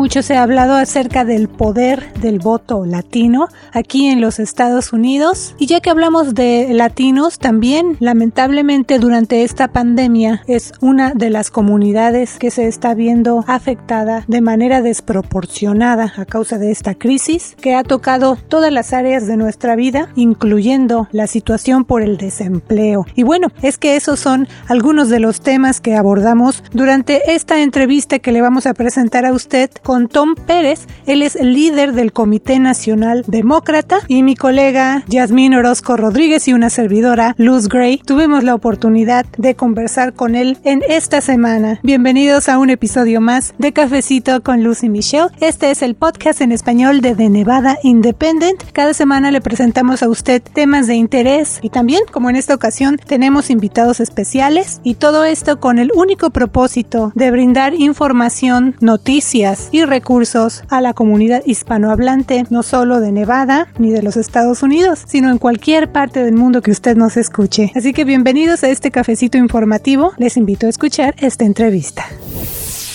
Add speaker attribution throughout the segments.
Speaker 1: Mucho se ha hablado acerca del poder del voto latino aquí en los Estados Unidos. Y ya que hablamos de latinos, también lamentablemente durante esta pandemia es una de las comunidades que se está viendo afectada de manera desproporcionada a causa de esta crisis que ha tocado todas las áreas de nuestra vida, incluyendo la situación por el desempleo. Y bueno, es que esos son algunos de los temas que abordamos durante esta entrevista que le vamos a presentar a usted con Tom Pérez. Él es el líder del Comité Nacional Demócrata y mi colega Yasmín Orozco Rodríguez y una servidora Luz Gray tuvimos la oportunidad de conversar con él en esta semana. Bienvenidos a un episodio más de Cafecito con Luz y Michelle. Este es el podcast en español de The Nevada Independent. Cada semana le presentamos a usted temas de interés y también, como en esta ocasión, tenemos invitados especiales y todo esto con el único propósito de brindar información, noticias y recursos a la comunidad hispanohablante, no solo de Nevada ni de los Estados Unidos, sino en cualquier parte del mundo que usted nos escuche. Así que bienvenidos a este cafecito informativo. Les invito a escuchar esta entrevista.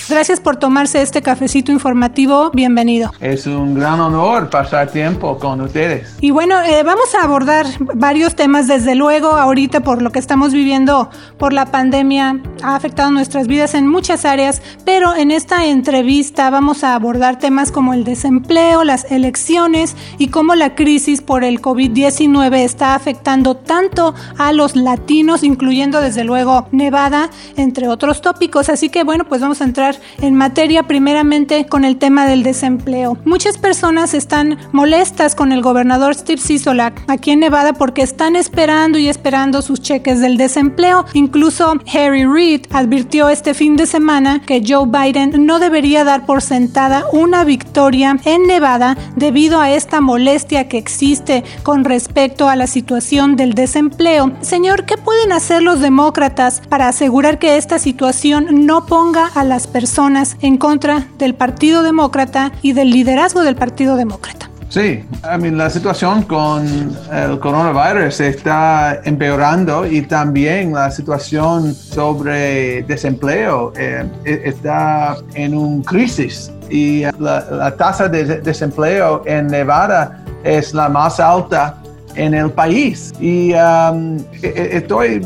Speaker 1: Gracias por tomarse este cafecito informativo. Bienvenido.
Speaker 2: Es un gran honor pasar tiempo con ustedes.
Speaker 1: Y bueno, eh, vamos a abordar varios temas. Desde luego, ahorita por lo que estamos viviendo por la pandemia ha afectado nuestras vidas en muchas áreas, pero en esta entrevista vamos a abordar temas como el desempleo, las elecciones y cómo la crisis por el COVID-19 está afectando tanto a los latinos, incluyendo desde luego Nevada, entre otros tópicos. Así que bueno, pues vamos a entrar en materia primeramente con el tema del desempleo. Muchas personas están molestas con el gobernador Steve Sisolak aquí en Nevada porque están esperando y esperando sus cheques del desempleo. Incluso Harry Reid advirtió este fin de semana que Joe Biden no debería dar por sentada una victoria en Nevada debido a esta molestia que existe con respecto a la situación del desempleo. Señor, ¿qué pueden hacer los demócratas para asegurar que esta situación no ponga a las personas personas en contra del Partido Demócrata y del liderazgo del Partido Demócrata.
Speaker 2: Sí, la situación con el coronavirus está empeorando y también la situación sobre desempleo eh, e-, está en una crisis y la, tasa de desempleo en Nevada es la más alta en el país. Y um, e-, e-, estoy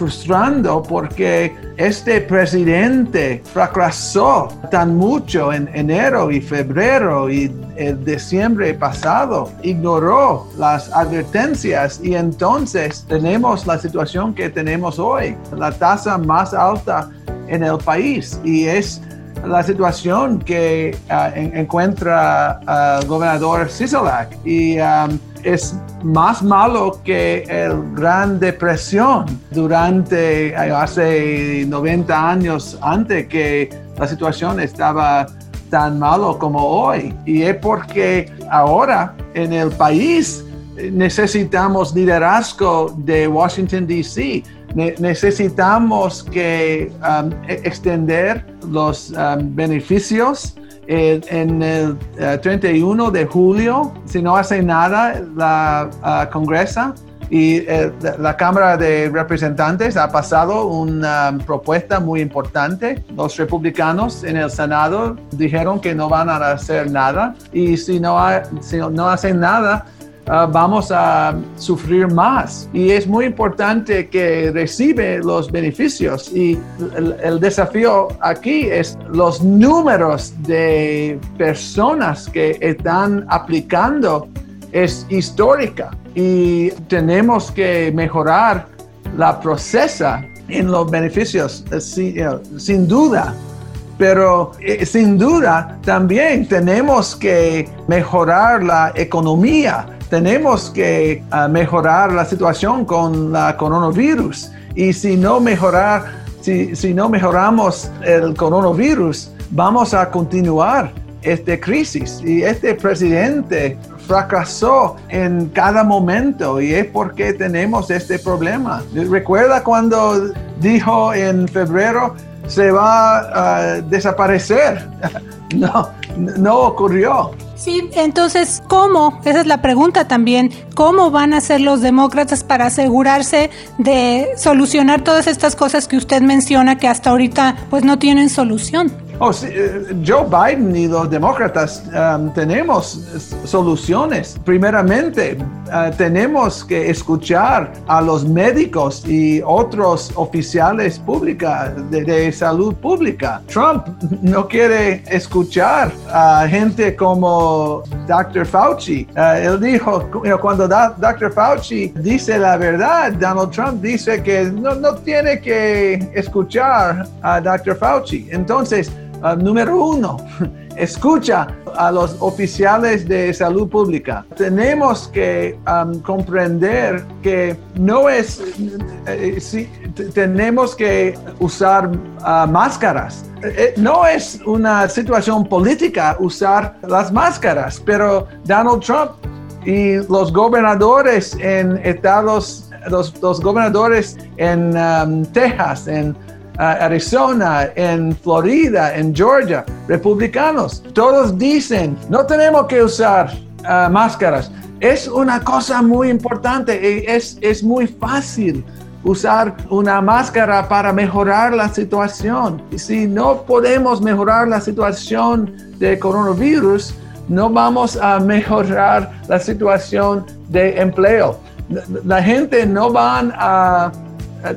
Speaker 2: frustrando porque este presidente fracasó tan mucho en enero y febrero y el diciembre pasado, ignoró las advertencias y entonces tenemos la situación que tenemos hoy, la tasa más alta en el país y es la situación que uh, encuentra el gobernador Sisolak y um, es más malo que el Gran Depresión durante eh, hace 90 años antes que la situación estaba tan malo como hoy. Y es porque ahora en el país necesitamos liderazgo de Washington, D.C. necesitamos que um, e-, extender los um, beneficios en el 31 eh, de julio, si no hace nada la uh, Congresa y eh, la Cámara de Representantes ha pasado una propuesta muy importante. Los republicanos en el Senado dijeron que no van a hacer nada y si no, si no hacen nada, Ah, vamos a sufrir más. Y es muy importante que recibe los beneficios. Y el, desafío aquí es los números de personas que están aplicando es histórica y tenemos que mejorar la procesa en los beneficios eh, eh, sin, duda pero eh, sin duda también tenemos que mejorar la economía tenemos que ah, mejorar la situación con la coronavirus. Y si no mejorar, si, si no mejoramos el coronavirus, vamos a continuar esta crisis. Y este presidente fracasó en cada momento y es porque tenemos este problema. Recuerda cuando dijo en febrero se va a desaparecer. No, no ocurrió.
Speaker 1: Sí, entonces, ¿cómo? Esa es la pregunta también. ¿Cómo van a hacer los demócratas para asegurarse de solucionar todas estas cosas que usted menciona que hasta ahorita pues no tienen solución?
Speaker 2: Oh, eh, Joe Biden y los demócratas um, tenemos soluciones. Primeramente, uh, tenemos que escuchar a los médicos y otros oficiales públicos de, salud pública. Trump no quiere escuchar a gente como Dr. Fauci. Uh, él dijo, cuando Dr. Fauci dice la verdad, Donald Trump dice que no, no tiene que escuchar a Dr. Fauci. Entonces, Ah, número uno, escucha a los oficiales de salud pública. Tenemos que comprender que no es, eh, si, tenemos que usar ah, máscaras. Eh, no es una situación política usar las máscaras, pero Donald Trump y los gobernadores en estados, los, gobernadores en Texas, en Arizona, en Florida, en Georgia, republicanos. Todos dicen, no tenemos que usar ah, máscaras. Es una cosa muy importante, es, es muy fácil usar una máscara para mejorar la situación. Si no podemos mejorar la situación de coronavirus, no vamos a mejorar la situación de empleo. La gente no van a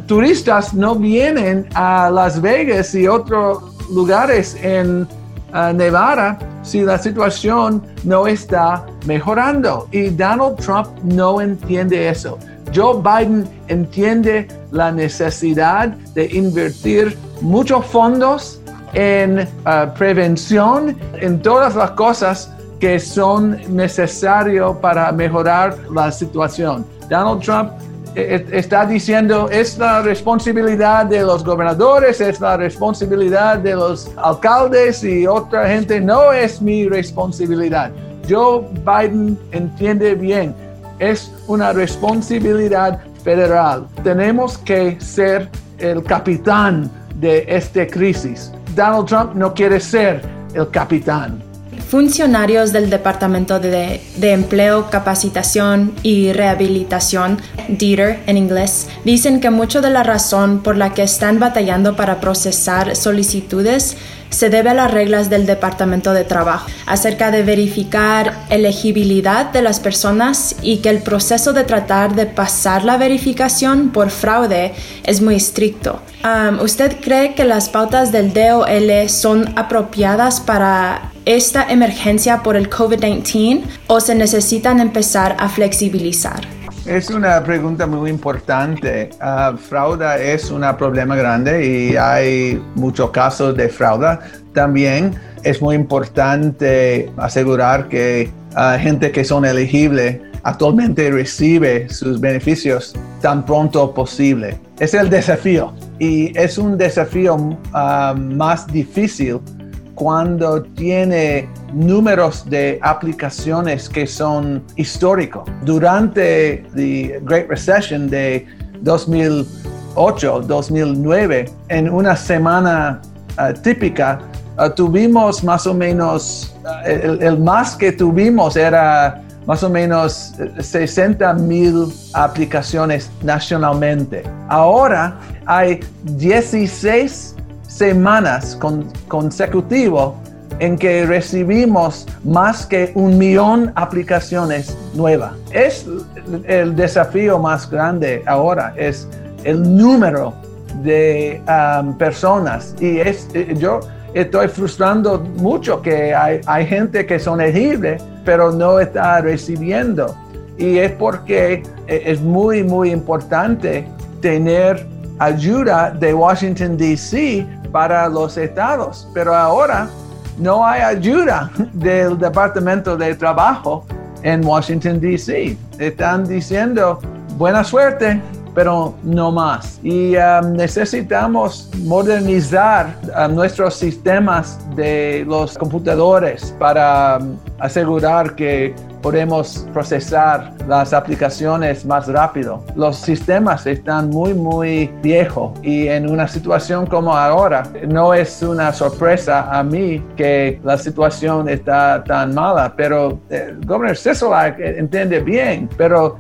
Speaker 2: turistas no vienen a Las Vegas y otros lugares en eh, Nevada si la situación no está mejorando. Y Donald Trump no entiende eso. Joe Biden entiende la necesidad de invertir muchos fondos en eh, prevención, en todas las cosas que son necesarias para mejorar la situación. Donald Trump está diciendo es la responsabilidad de los gobernadores, es la responsabilidad de los alcaldes y otra gente, no es mi responsabilidad. Joe Biden entiende bien, es una responsabilidad federal. Tenemos que ser el capitán de esta crisis. Donald Trump no quiere ser el capitán.
Speaker 3: Funcionarios del Departamento de, Empleo, Capacitación y Rehabilitación, DETER en inglés, dicen que mucho de la razón por la que están batallando para procesar solicitudes se debe a las reglas del Departamento de Trabajo acerca de verificar elegibilidad de las personas y que el proceso de tratar de pasar la verificación por fraude es muy estricto. ¿Usted cree que las pautas del DOL son apropiadas para esta emergencia por el COVID-19 o se necesitan empezar a flexibilizar?
Speaker 2: Es una pregunta muy importante. Uh, fraude es un problema grande y hay muchos casos de fraude. También es muy importante asegurar que uh, gente que son elegibles actualmente recibe sus beneficios tan pronto posible. Es el desafío y es un desafío uh, más difícil cuando tiene números de aplicaciones que son históricos. Durante la Great Recession de 2008, 2009, en una semana uh, típica, uh, tuvimos más o menos, uh, el, más que tuvimos era más o menos 60 mil aplicaciones nacionalmente. Ahora hay 16 semanas con, consecutivas en que recibimos más que un millón de aplicaciones nuevas. Es el desafío más grande ahora, es el número de um, personas. Y es, eh, yo estoy frustrando mucho que hay, hay gente que son elegibles, pero no está recibiendo. Y es porque eh, es muy, muy importante tener ayuda de Washington, D.C. para los estados. Pero ahora no hay ayuda del Departamento de Trabajo en Washington, D.C. Están diciendo buena suerte, pero no más. Y um, necesitamos modernizar um, nuestros sistemas de los computadores para um, asegurar que podemos procesar las aplicaciones más rápido. Los sistemas están muy, muy viejos y en una situación como ahora no es una sorpresa a mí que la situación está tan mala, pero el gobernador Sisolak entiende bien, pero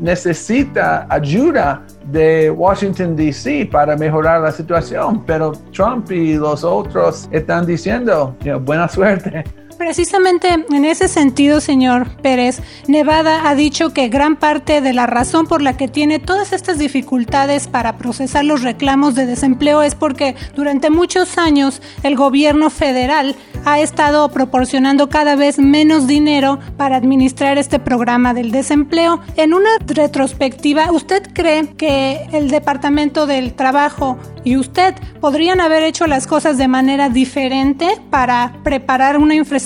Speaker 2: necesita ayuda de Washington, D.C. para mejorar la situación, pero Trump y los otros están diciendo, buena suerte.
Speaker 1: Precisamente en ese sentido, señor Pérez, Nevada ha dicho que gran parte de la razón por la que tiene todas estas dificultades para procesar los reclamos de desempleo es porque durante muchos años el gobierno federal ha estado proporcionando cada vez menos dinero para administrar este programa del desempleo. En una retrospectiva, ¿usted cree que el Departamento del Trabajo y usted podrían haber hecho las cosas de manera diferente para preparar una infraestructura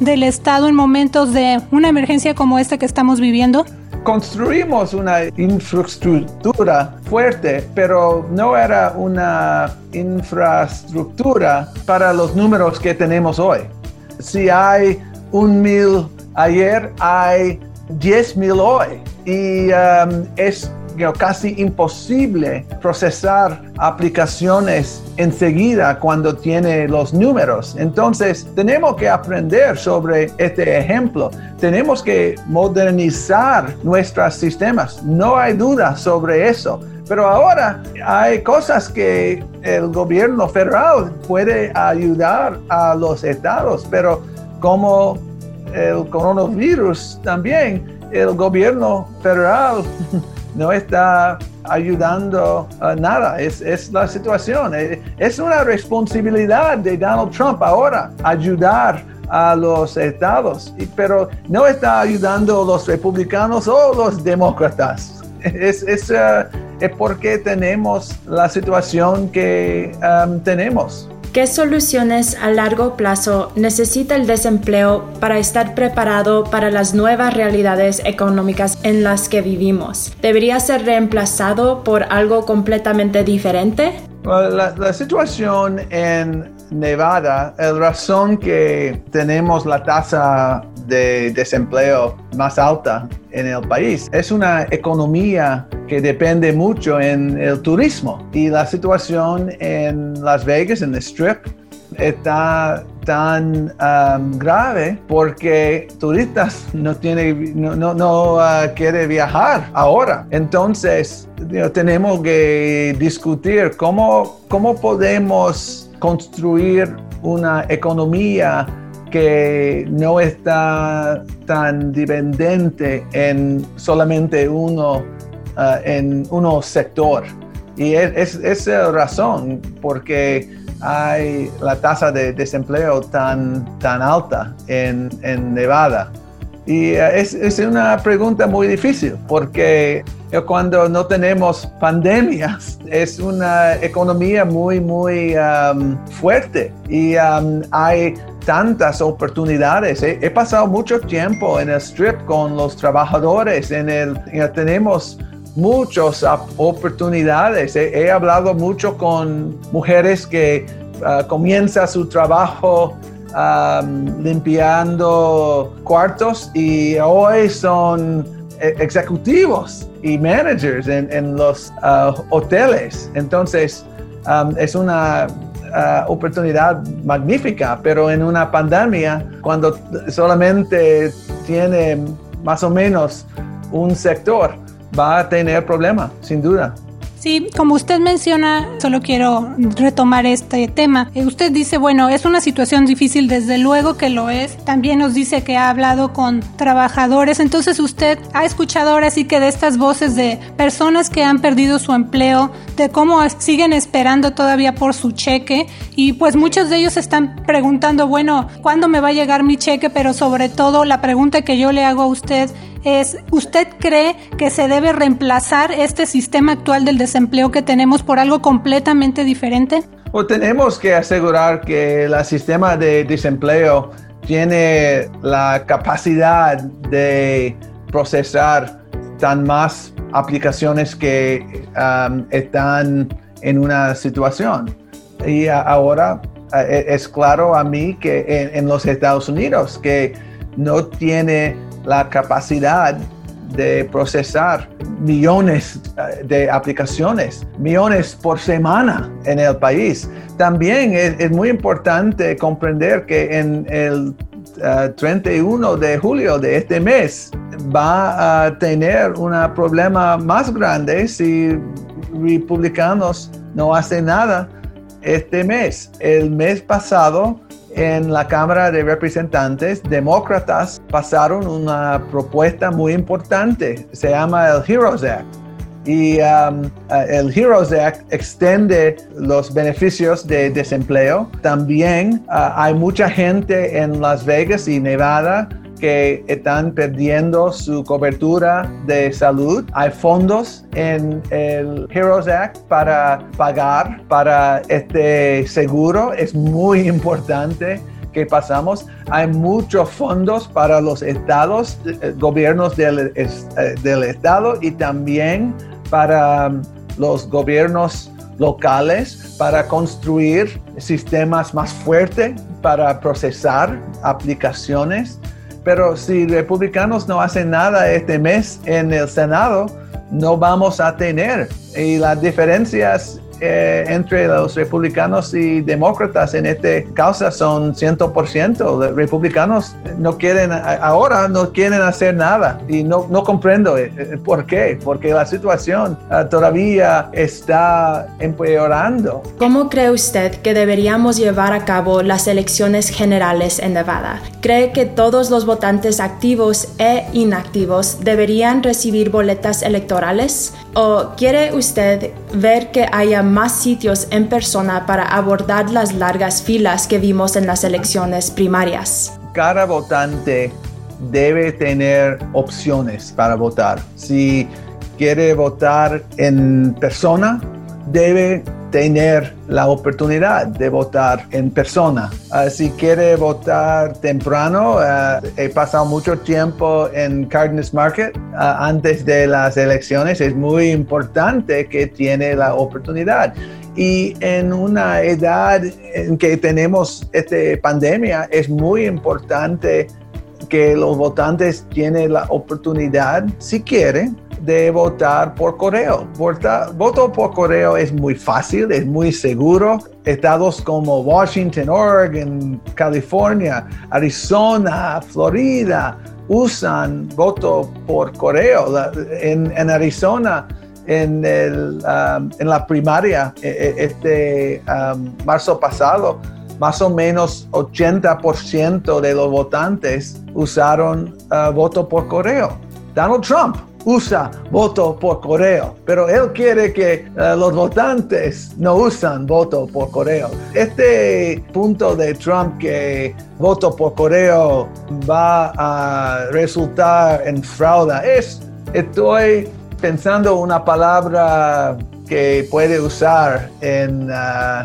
Speaker 1: del Estado en momentos de una emergencia como esta que estamos viviendo?
Speaker 2: construimos una infraestructura fuerte, pero no era una infraestructura para los números que tenemos hoy. Si hay un mil ayer, hay diez mil hoy. Y um, es casi imposible procesar aplicaciones enseguida cuando tiene los números. Entonces, tenemos que aprender sobre este ejemplo. Tenemos que modernizar nuestros sistemas. No hay duda sobre eso. Pero ahora hay cosas que el gobierno federal puede ayudar a los estados, pero como el coronavirus también, el gobierno federal no está ayudando a nada. Es, es, la situación. Eh, es una responsabilidad de Donald Trump ahora ayudar a los estados, pero no está ayudando a los republicanos o los demócratas. Es, es, eh, es porque tenemos la situación que um, tenemos.
Speaker 3: ¿Qué soluciones a largo plazo necesita el desempleo para estar preparado para las nuevas realidades económicas en las que vivimos? ¿Debería ser reemplazado por algo completamente diferente?
Speaker 2: La, situación en Nevada, la razón que tenemos la tasa de desempleo más alta en el país. Es una economía que depende mucho en el turismo y la situación en Las Vegas, en el Strip, está tan um, grave porque turistas no tiene no, no, no uh, quiere viajar ahora entonces tenemos que discutir cómo, cómo podemos construir una economía que no está tan dependiente en solamente uno, uh, en uno sector. Y es, es, la razón porque hay la tasa de desempleo tan, tan alta en, en Nevada. Y uh, es, es, una pregunta muy difícil porque cuando no tenemos pandemias es una economía muy, muy um, fuerte y um, hay tantas oportunidades. He, pasado mucho tiempo en el strip con los trabajadores, en el, tenemos muchas oportunidades. He, hablado mucho con mujeres que uh, comienzan su trabajo um, limpiando cuartos y hoy son ejecutivos y managers en, los uh, hoteles. Entonces, es una oportunidad magnífica, pero en una pandemia, cuando solamente tiene más o menos un sector, va a tener problemas, sin duda.
Speaker 1: Sí, como usted menciona, solo quiero retomar este tema. Eh, usted dice, bueno, es una situación difícil, desde luego que lo es. También nos dice que ha hablado con trabajadores. Entonces usted ha escuchado ahora sí que de estas voces de personas que han perdido su empleo, de cómo siguen esperando todavía por su cheque. Y pues muchos de ellos están preguntando, bueno, ¿cuándo me va a llegar mi cheque? Pero sobre todo la pregunta que yo le hago a usted ¿usted cree que se debe reemplazar este sistema actual del desempleo que tenemos por algo completamente diferente?
Speaker 2: O tenemos que asegurar que el sistema de desempleo tiene la capacidad de procesar tan más aplicaciones que um, están en una situación. Y ahora eh, es claro a mí que en, en los Estados Unidos que no tiene la capacidad de procesar millones eh, de aplicaciones, millones por semana en el país. También es, muy importante comprender que en el 31 eh, de julio de este mes va a tener un problema más grande si republicanos no hacen nada este mes. El mes pasado en la Cámara de Representantes, demócratas pasaron una propuesta muy importante, se llama el Heroes Act. Y um, uh, el Heroes Act extiende los beneficios de desempleo. También uh, hay mucha gente en Las Vegas y Nevada que están perdiendo su cobertura de salud. Hay fondos en el Heroes Act para pagar para este seguro. Es muy importante que pasamos. Hay muchos fondos para los estados, eh, gobiernos del, eh, del estado y también para um, los gobiernos locales para construir sistemas más fuertes para procesar aplicaciones pero si republicanos no hacen nada este mes en el Senado, no vamos a tener. Y las diferencias eh, entre los republicanos y demócratas en esta causa son 100%. Los republicanos no quieren, ahora no quieren hacer nada y no, no comprendo eh, eh, por qué, porque la situación todavía está empeorando.
Speaker 3: ¿Cómo cree usted que deberíamos llevar a cabo las elecciones generales en Nevada? ¿Cree que todos los votantes activos e inactivos deberían recibir boletas electorales? ¿O quiere usted ver que haya más sitios en persona para abordar las largas filas que vimos en las elecciones primarias.
Speaker 2: Cada votante debe tener opciones para votar. Si quiere votar en persona, debe tener la oportunidad de votar en persona. Ah, si quiere votar temprano, ah, he pasado mucho tiempo en Cardinals Market ah, antes de las elecciones. Es muy importante que tiene la oportunidad. Y en una edad en que tenemos esta pandemia, es muy importante que los votantes tienen la oportunidad, si quieren, de votar por correo. voto por correo es muy fácil, es muy seguro. Estados como Washington, Oregon, California, Arizona, Florida usan voto por correo. En, en Arizona, en, el, um, en la primaria, e, e, este um, marzo pasado, más o menos 80% de los votantes usaron uh, voto por correo. Donald Trump usa voto por correo, pero él quiere que uh, los votantes no usan voto por correo. Este punto de Trump que voto por correo va a resultar en fraude es, estoy pensando una palabra que puede usar en uh,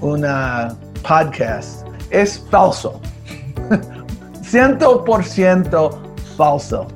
Speaker 2: una podcast. Es falso. 100% falso.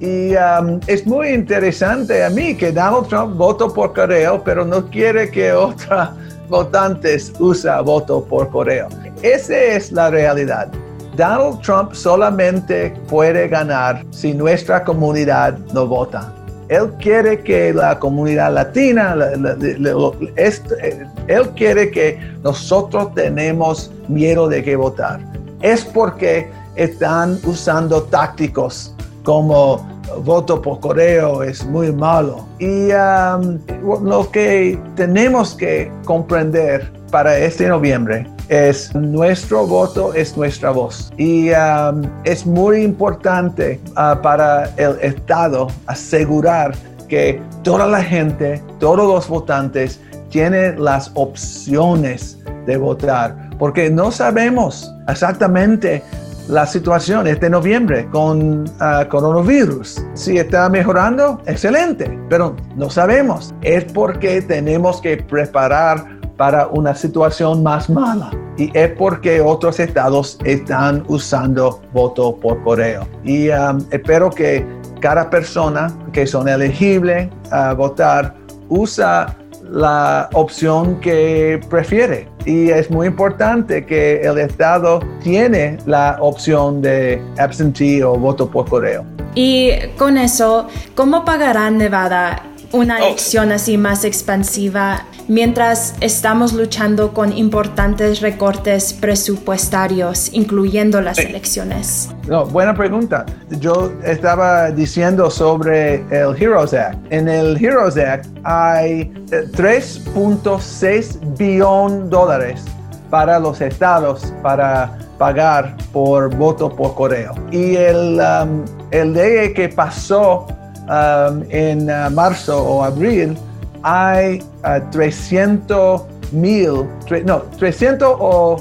Speaker 2: Y um, es muy interesante a mí que Donald Trump votó por correo, pero no quiere que otros votantes usen voto por correo. Esa es la realidad. Donald Trump solamente puede ganar si nuestra comunidad no vota. Él quiere que la comunidad latina, eh, él quiere que nosotros tenemos miedo de que votar. Es porque están usando tácticos como voto por correo es muy malo. Y um, lo que tenemos que comprender para este noviembre es nuestro voto, es nuestra voz. Y um, es muy importante uh, para el Estado asegurar que toda la gente, todos los votantes tienen las opciones de votar, porque no sabemos exactamente la situación este noviembre con uh, coronavirus. Si está mejorando, excelente, pero no sabemos. Es porque tenemos que preparar para una situación más mala. Y es porque otros estados están usando voto por correo. Y um, espero que cada persona que son elegible a votar usa la opción que prefiere y es muy importante que el Estado tiene la opción de absentee o voto por correo.
Speaker 3: Y con eso, ¿cómo pagará Nevada una oh. elección así más expansiva mientras estamos luchando con importantes recortes presupuestarios, incluyendo las elecciones?
Speaker 2: No, buena pregunta. Yo estaba diciendo sobre el Heroes Act. En el Heroes Act hay 3.6 eh, billón dólares para los estados para pagar por voto por correo. Y el, um, el ley que pasó um, en uh, marzo o abril hay 300 uh, mil, no, 300 o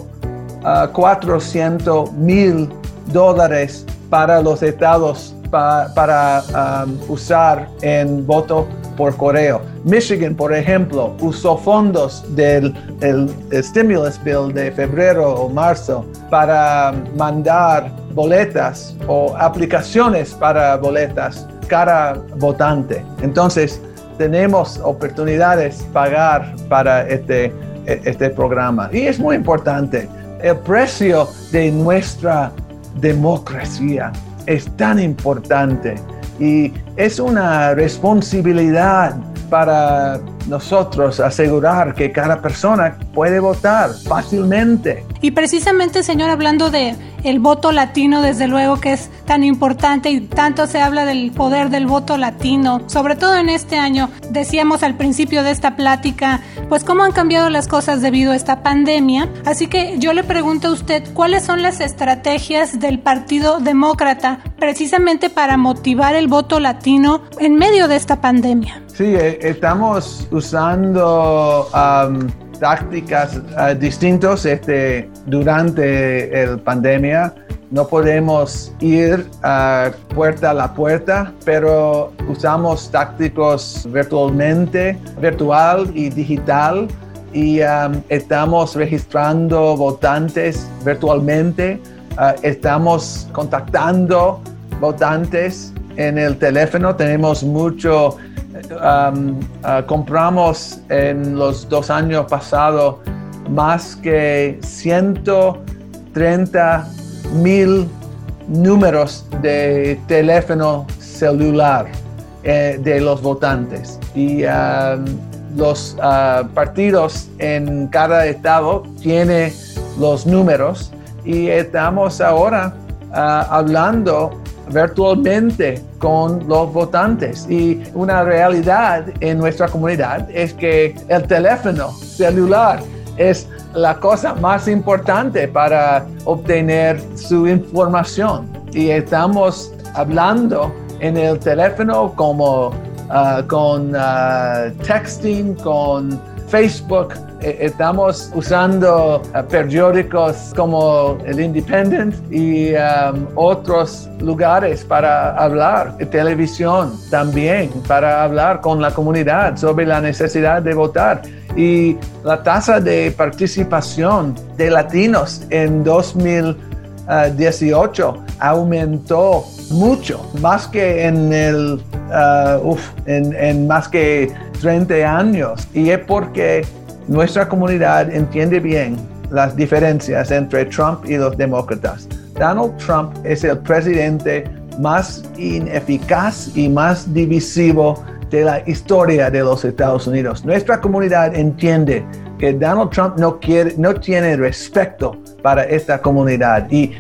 Speaker 2: 400 uh, mil dólares para los estados para um, usar en voto por correo. Michigan, por ejemplo, usó fondos del el, stimulus bill de febrero o marzo para mandar boletas o aplicaciones para boletas cada votante. Entonces, tenemos oportunidades pagar para este, este programa. Y es muy importante. El precio de nuestra democracia es tan importante y es una responsabilidad para nosotros asegurar que cada persona puede votar fácilmente.
Speaker 1: Y precisamente, señor, hablando de el voto latino, desde luego que es tan importante y tanto se habla del poder del voto latino, sobre todo en este año, decíamos al principio de esta plática, pues cómo han cambiado las cosas debido a esta pandemia. Así que yo le pregunto a usted, ¿cuáles son las estrategias del Partido Demócrata precisamente para motivar el voto latino en medio de esta pandemia?
Speaker 2: Sí, eh, estamos usando tácticas uh, distintas este, durante la pandemia. No podemos ir puerta a la puerta, pero usamos tácticos virtualmente, virtual y digital. Y estamos registrando votantes virtualmente, uh, estamos contactando votantes en el teléfono, tenemos mucho Uh, compramos en los dos años pasados más que 130 mil números de teléfono celular eh, de los votantes. Y los uh, partidos en cada estado tienen los números y estamos ahora uh, hablando virtualmente con los votantes. Y una realidad en nuestra comunidad es que el teléfono celular es la cosa más importante para obtener su información. Y estamos hablando en el teléfono como uh, con uh, texting, con Facebook, estamos usando eh, periódicos como el Independent y um, otros lugares para hablar, televisión también, para hablar con la comunidad sobre la necesidad de votar. Y la tasa de participación de latinos en 2018 aumentó mucho, más que en el, uh, en más que 30 años. Y es porque nuestra comunidad entiende bien las diferencias entre Trump y los demócratas. Donald Trump es el presidente más ineficaz y más divisivo de la historia de los Estados Unidos. Nuestra comunidad entiende que Donald Trump no, quiere, no tiene respeto para esta comunidad y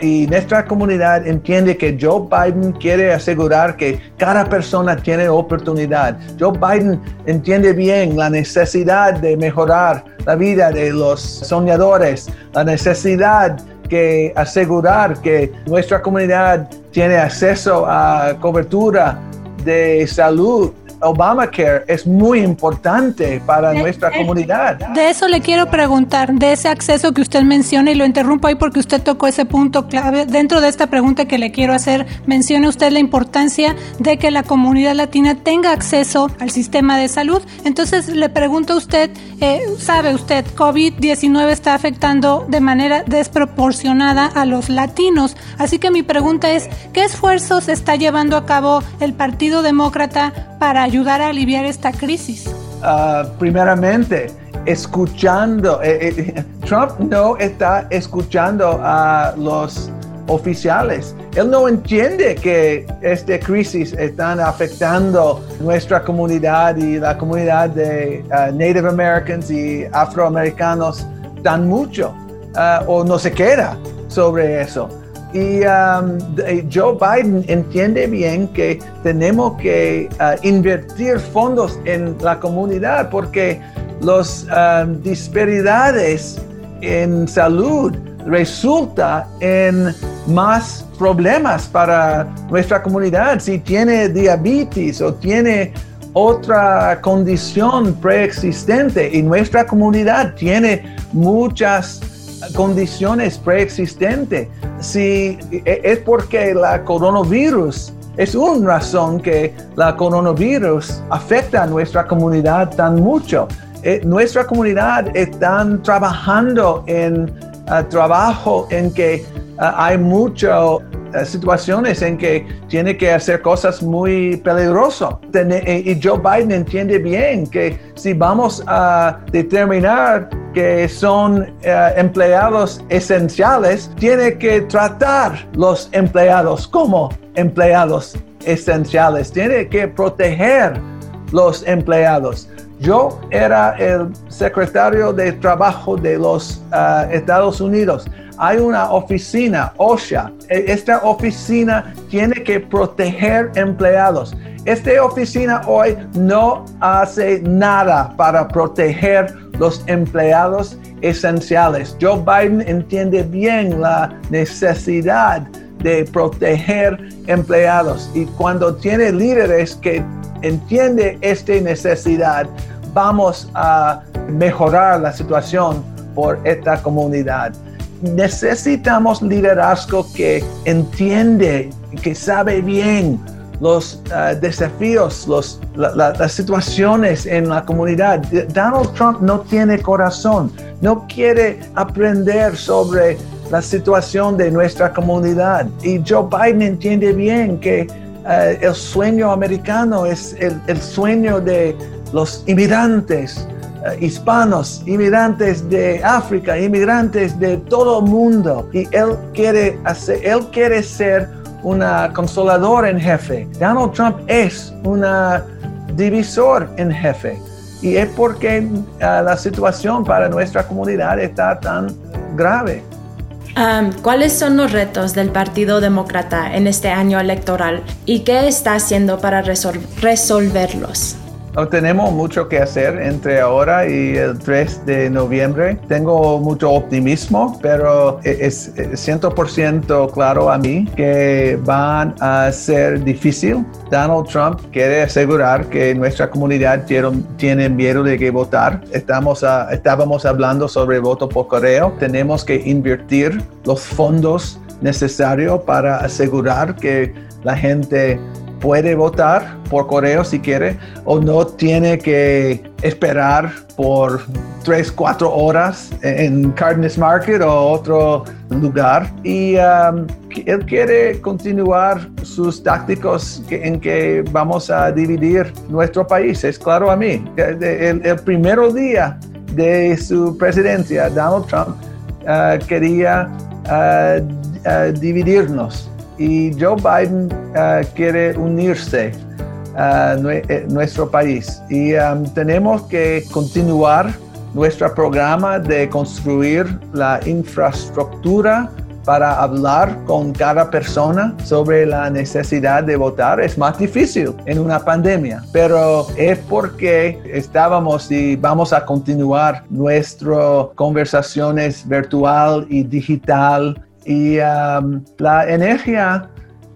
Speaker 2: y nuestra comunidad entiende que Joe Biden quiere asegurar que cada persona tiene oportunidad. Joe Biden entiende bien la necesidad de mejorar la vida de los soñadores, la necesidad que asegurar que nuestra comunidad tiene acceso a cobertura de salud Obamacare es muy importante para nuestra comunidad.
Speaker 1: De eso le quiero preguntar, de ese acceso que usted menciona y lo interrumpo ahí porque usted tocó ese punto clave. Dentro de esta pregunta que le quiero hacer, menciona usted la importancia de que la comunidad latina tenga acceso al sistema de salud. Entonces le pregunto a usted, eh, ¿sabe usted, COVID-19 está afectando de manera desproporcionada a los latinos? Así que mi pregunta es, ¿qué esfuerzos está llevando a cabo el Partido Demócrata para ayudar a aliviar esta crisis?
Speaker 2: Ah, primeramente, escuchando, eh, eh, Trump no está escuchando a los oficiales. Él no entiende que esta crisis está afectando nuestra comunidad y la comunidad de uh, Native Americans y afroamericanos tan mucho uh, o no se queda sobre eso. Y um, Joe Biden entiende bien que tenemos que uh, invertir fondos en la comunidad porque las um, disparidades en salud resulta en más problemas para nuestra comunidad. Si tiene diabetes o tiene otra condición preexistente y nuestra comunidad tiene muchas condiciones preexistentes, si e, es porque la coronavirus es una razón que la coronavirus afecta a nuestra comunidad tan mucho. Eh, nuestra comunidad están trabajando en trabajo en que hay muchas situaciones en que tiene que hacer cosas muy peligrosas. Y Joe Biden entiende bien que si vamos a determinar que son eh, empleados esenciales, tiene que tratar los empleados como empleados esenciales, tiene que proteger los empleados. Yo era el secretario de Trabajo de los uh, Estados Unidos. Hay una oficina, OSHA. E, esta oficina tiene que proteger empleados. Esta oficina hoy no hace nada para proteger los empleados esenciales. Joe Biden entiende bien la necesidad de proteger empleados y cuando tiene líderes que entiende esta necesidad, vamos a mejorar la situación por esta comunidad. Necesitamos liderazgo que entiende, que sabe bien los uh, desafíos, los, las situaciones en la comunidad. Donald Trump no tiene corazón, no quiere aprender sobre la situación de nuestra comunidad. Y Joe Biden entiende bien que uh, el sueño americano es el, sueño de los inmigrantes eh, hispanos, inmigrantes de África, inmigrantes de todo el mundo. Y él quiere, hacer, él quiere ser una consolador en jefe. Donald Trump es una divisor en jefe. Y es porque eh, la situación para nuestra comunidad está tan grave.
Speaker 3: ¿Cuáles son los retos del Partido Demócrata en este año electoral y qué está haciendo para resolverlos?
Speaker 2: Tenemos mucho que hacer entre ahora y el 3 de noviembre. Tengo mucho optimismo, pero es 100% claro a mí que van a ser difícil. Donald Trump quiere asegurar que nuestra comunidad tiene miedo de que votar. Estamos estábamos hablando sobre voto por correo. Tenemos que invertir los fondos necesarios para asegurar que la gente puede votar por correo si quiere o no tiene que esperar por 3, 4 horas en Cardenas Market o otro lugar. Y um, él quiere continuar sus tácticos en que vamos a dividir nuestro país. Es claro a mí. El, el primer día de su presidencia, Donald Trump uh, quería uh, uh, dividirnos y Joe Biden uh, quiere unirse a eh, nuestro país. Y um, tenemos que continuar nuestro programa de construir la infraestructura para hablar con cada persona sobre la necesidad de votar. Es más difícil en una pandemia, pero es porque estábamos y vamos a continuar nuestras conversaciones virtual y digital y um, la energía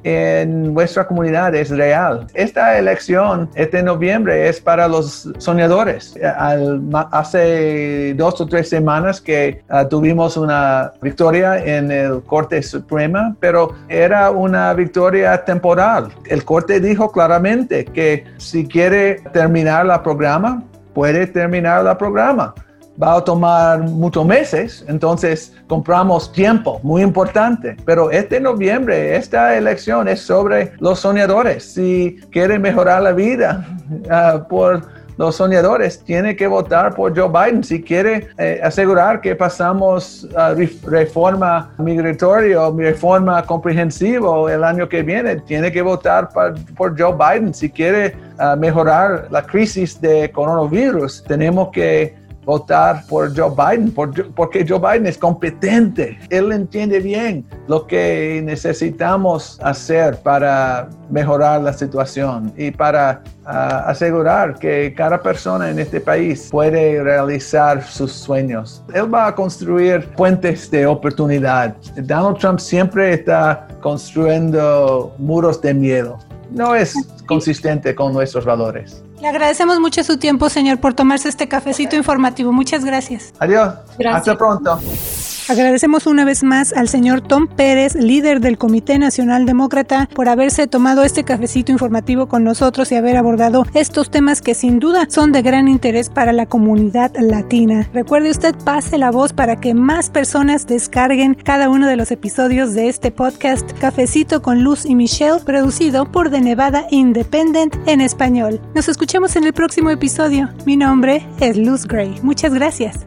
Speaker 2: en nuestra comunidad es real. Esta elección, este noviembre, es para los soñadores. hace dos o tres semanas que uh, tuvimos una victoria en el Corte Suprema, pero era una victoria temporal. El Corte dijo claramente que si quiere terminar la programa, puede terminar la programa va a tomar muchos meses, entonces compramos tiempo, muy importante. Pero este noviembre, esta elección es sobre los soñadores. Si quieren mejorar la vida uh, por los soñadores tienen que votar por Joe Biden si quiere eh, asegurar que pasamos a reforma migratoria reforma comprensiva el año que viene. Tiene que votar por Joe Biden si quiere ah, mejorar la crisis de coronavirus. Tenemos que votar por Joe Biden, porque Joe Biden es competente. Él entiende bien lo que necesitamos hacer para mejorar la situación y para ah, asegurar que cada persona en este país puede realizar sus sueños. Él va a construir puentes de oportunidad. Donald Trump siempre está construyendo muros de miedo. No es consistente con nuestros valores.
Speaker 1: Le agradecemos mucho su tiempo, señor, por tomarse este cafecito informativo. Muchas gracias.
Speaker 2: Adiós. Hasta pronto.
Speaker 1: Agradecemos una vez más al señor Tom Pérez, líder del Comité Nacional Demócrata, por haberse tomado este cafecito informativo con nosotros y haber abordado estos temas que sin duda son de gran interés para la comunidad latina. Recuerde usted, pase la voz para que más personas descarguen cada uno de los episodios de este podcast Cafecito con Luz y Michelle, producido por The Nevada Independent en español. Nos escuchamos en el próximo episodio. Mi nombre es Luz Gray. Muchas gracias